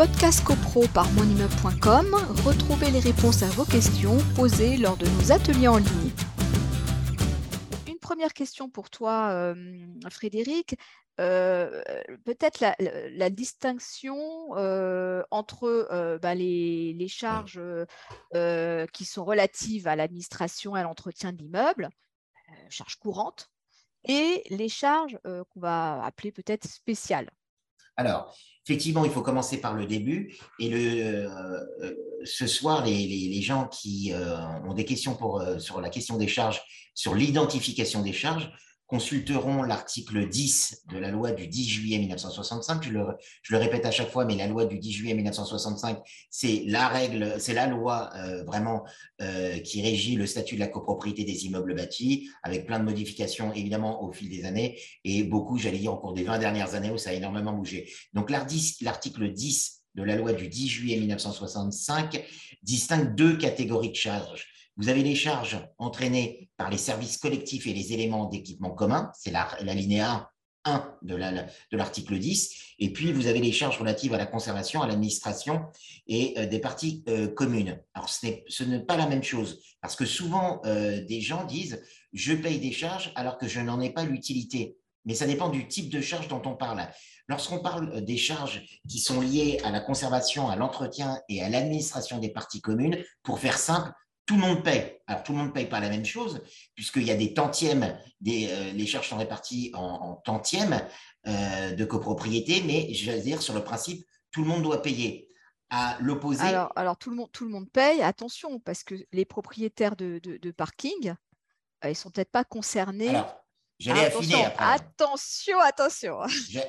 podcast copro par monimmeuble.com, retrouvez les réponses à vos questions posées lors de nos ateliers en ligne. Une première question pour toi, euh, Frédéric. Euh, peut-être la, distinction euh, entre bah, les, les, charges qui sont relatives à l'administration et à l'entretien de l'immeuble, charges courantes, et les charges qu'on va appeler peut-être spéciales. Alors, effectivement, il faut commencer par le début. Et le, euh, ce soir, les, gens qui euh, ont des questions euh, sur la question des charges, sur l'identification des charges, consulteront l'article 10 de la loi du 10 juillet 1965. Je le, répète à chaque fois, mais la loi du 10 juillet 1965, c'est la règle, c'est la loi euh, vraiment euh, qui régit le statut de la copropriété des immeubles bâtis, avec plein de modifications évidemment au fil des années et beaucoup, j'allais dire, au cours des 20 dernières années où ça a énormément bougé. Donc l'article 10 de la loi du 10 juillet 1965 distingue deux catégories de charges vous avez les charges entraînées par les services collectifs et les éléments d'équipement commun, c'est l'alinéa 1 de l'article 10, et puis vous avez les charges relatives à la conservation, à l'administration et euh, des parties euh, communes. Alors ce n'est pas la même chose, parce que souvent euh, des gens disent je paye des charges alors que je n'en ai pas l'utilité. Mais ça dépend du type de charge dont on parle. Lorsqu'on parle des charges qui sont liées à la conservation, à l'entretien et à l'administration des parties communes, pour faire simple, tout le monde paye. Alors, tout le monde ne paye pas la même chose, puisqu'il y a des tantièmes, des, euh, les charges sont réparties en, tantièmes euh, de copropriété, mais je veux dire, sur le principe, tout le monde doit payer. À l'opposé. Alors, alors tout, le monde, tout le monde paye, attention, parce que les propriétaires de, de, parking, euh, ils ne sont peut-être pas concernés. J'allais affiner après. Attention, attention.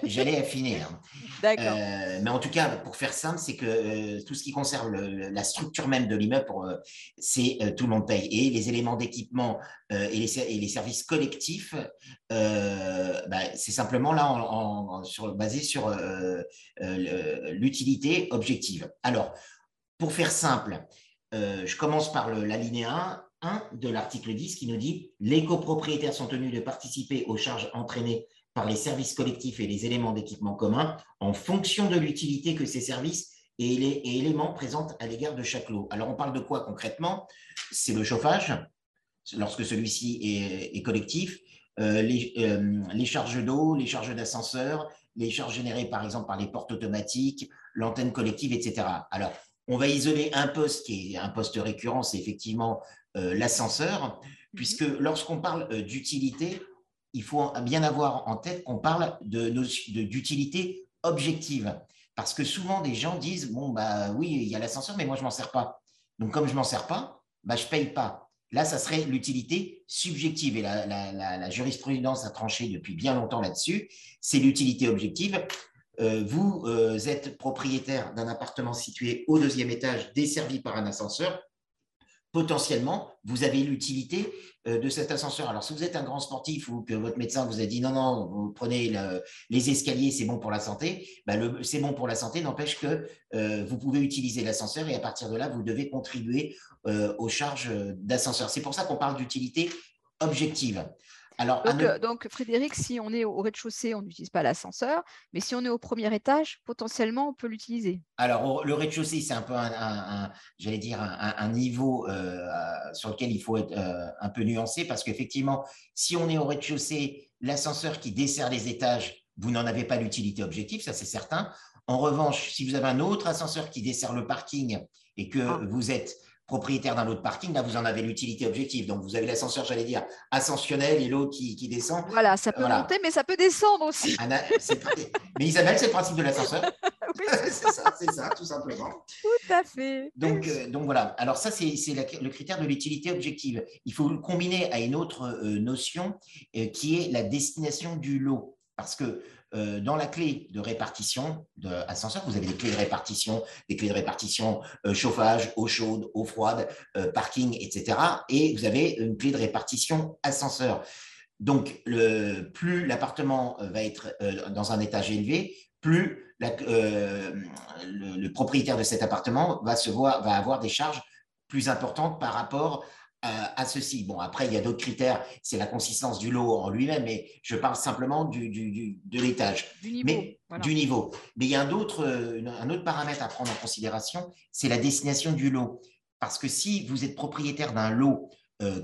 J'allais affiner. Hein. D'accord. Euh, mais en tout cas, pour faire simple, c'est que euh, tout ce qui concerne la structure même de l'immeuble, euh, c'est tout le monde paye. Et les éléments d'équipement et les, services collectifs, bah, c'est simplement là en, sur, basé sur l'utilité objective. Alors, pour faire simple, je commence par l'alinéa 1 de l'article 10 qui nous dit les copropriétaires sont tenus de participer aux charges entraînées par les services collectifs et les éléments d'équipement commun en fonction de l'utilité que ces services et, éléments présentent à l'égard de chaque lot. Alors, on parle de quoi concrètement? C'est le chauffage, lorsque celui-ci est, collectif, euh, les, euh, les, charges d'eau, les charges d'ascenseur, les charges générées par exemple par les portes automatiques, l'antenne collective, etc. Alors, on va isoler un poste qui est un poste récurrent, c'est effectivement euh, l'ascenseur, mhm. puisque lorsqu'on parle euh, d'utilité, il faut bien avoir en tête qu'on parle d'utilité de, objective. Parce que souvent, des gens disent, bon, bah oui, il y a l'ascenseur, mais moi, je ne m'en sers pas. Donc, comme je ne m'en sers pas, bah, je ne paye pas. Là, ça serait l'utilité subjective. Et la, jurisprudence a tranché depuis bien longtemps là-dessus. C'est l'utilité objective. Euh, vous êtes propriétaire d'un appartement situé au deuxième étage, desservi par un ascenseur potentiellement, vous avez l'utilité euh, de cet ascenseur. Alors, si vous êtes un grand sportif ou que votre médecin vous a dit non, non, vous prenez les escaliers, c'est bon pour la santé, bah, c'est bon pour la santé, n'empêche que euh, vous pouvez utiliser l'ascenseur et à partir de là, vous devez contribuer euh, aux charges d'ascenseur. C'est pour ça qu'on parle d'utilité objective. Euh, donc, Frédéric, si on est au rez-de-chaussée, on n'utilise pas l'ascenseur, mais si on est au premier étage, potentiellement, on peut l'utiliser. Alors, le rez-de-chaussée, c'est un peu un, j'allais dire, un, niveau euh, sur lequel il faut être euh, un peu nuancé, parce qu'effectivement, si on est au rez-de-chaussée, l'ascenseur qui dessert les étages, vous n'en avez pas l'utilité objective, ça c'est certain. En revanche, si vous avez un autre ascenseur qui dessert le parking et que ah. vous êtes propriétaire d'un autre parking, là, vous en avez l'utilité objective. Donc, vous avez l'ascenseur, j'allais dire, ascensionnel et l'autre qui, descend. Voilà, ça peut monter, mais ça peut descendre aussi. mais Isabelle, c'est le principe de l'ascenseur. c'est ça, c'est ça, tout simplement. Tout à fait. Donc, euh, donc voilà. Alors, ça, c'est le critère de l'utilité objective. Il faut le combiner à une autre euh, notion euh, qui est la destination du lot. Parce que euh, dans la clé de répartition d'ascenseur, vous avez des clés de répartition, des clés de répartition euh, chauffage, eau chaude, eau froide, euh, parking, etc. Et vous avez une clé de répartition ascenseur. Donc, le, plus l'appartement va être dans un étage élevé, plus le, le, propriétaire de cet appartement va, se voir, va avoir des charges plus importantes par rapport à, ceci. Bon, après, il y a d'autres critères, c'est la consistance du lot en lui-même, mais je parle simplement du, du, de l'étage. Mais du niveau. Mais il y a un autre, un autre paramètre à prendre en considération, c'est la destination du lot. Parce que si vous êtes propriétaire d'un lot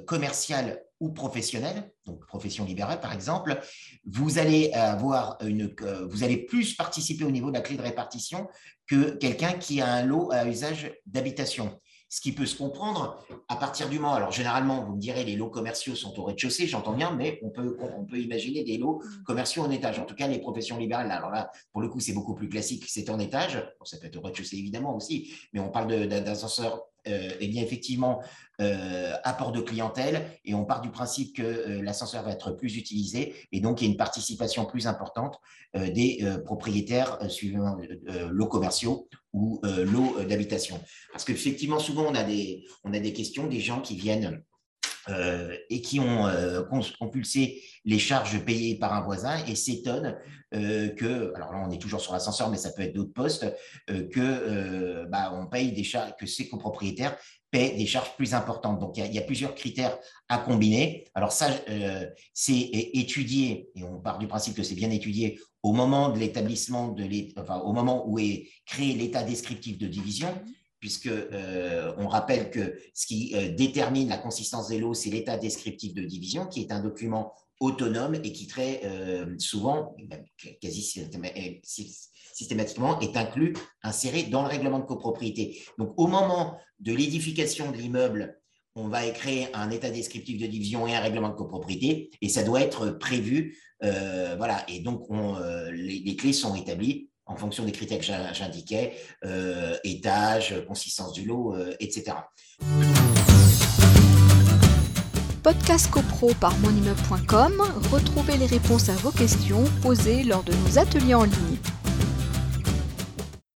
commercial ou professionnel, donc profession libérale par exemple, vous allez avoir une, vous allez plus participer au niveau de la clé de répartition que quelqu'un qui a un lot à usage d'habitation. Ce qui peut se comprendre à partir du moment, alors généralement, vous me direz, les lots commerciaux sont au rez-de-chaussée, j'entends bien, mais on peut, on peut imaginer des lots mmh. commerciaux en étage. En tout cas, les professions libérales, alors là, pour le coup, c'est beaucoup plus classique, c'est en étage. ça peut être au rez-de-chaussée évidemment aussi, mais on parle d'ascenseur euh, eh bien effectivement euh, apport de clientèle et on part du principe que euh, l'ascenseur va être plus utilisé et donc il y a une participation plus importante des propriétaires suivant lots commerciaux ou lots d'habitation. Parce qu'effectivement, souvent, on a des questions, des gens qui viennent euh, et qui ont euh, compulsé les charges payées par un voisin et s'étonnent euh, que, alors là on est toujours sur l'ascenseur, mais ça peut être d'autres postes, que bah, on paye des charges, que ces copropriétaires paient des charges plus importantes. Donc il y, a plusieurs critères à combiner. Alors ça, c'est étudié et on part du principe que c'est bien étudié au moment de l'établissement de enfin, au moment où est créé l'état descriptif de division puisque euh, on rappelle que ce qui euh, détermine la consistance des lots, c'est l'état descriptif de division, qui est un document autonome et qui très euh, souvent, quasi systématiquement, est inclus, inséré dans le règlement de copropriété. Donc, au moment de l'édification de l'immeuble, on va créer un état descriptif de division et un règlement de copropriété, et ça doit être prévu. voilà, et donc les, clés sont établies en fonction des critères que j'indiquais, euh, étage, consistance du lot, euh, etc. Podcast CoPro par monimmeuble.com, retrouvez les réponses à vos questions posées lors de nos ateliers en ligne.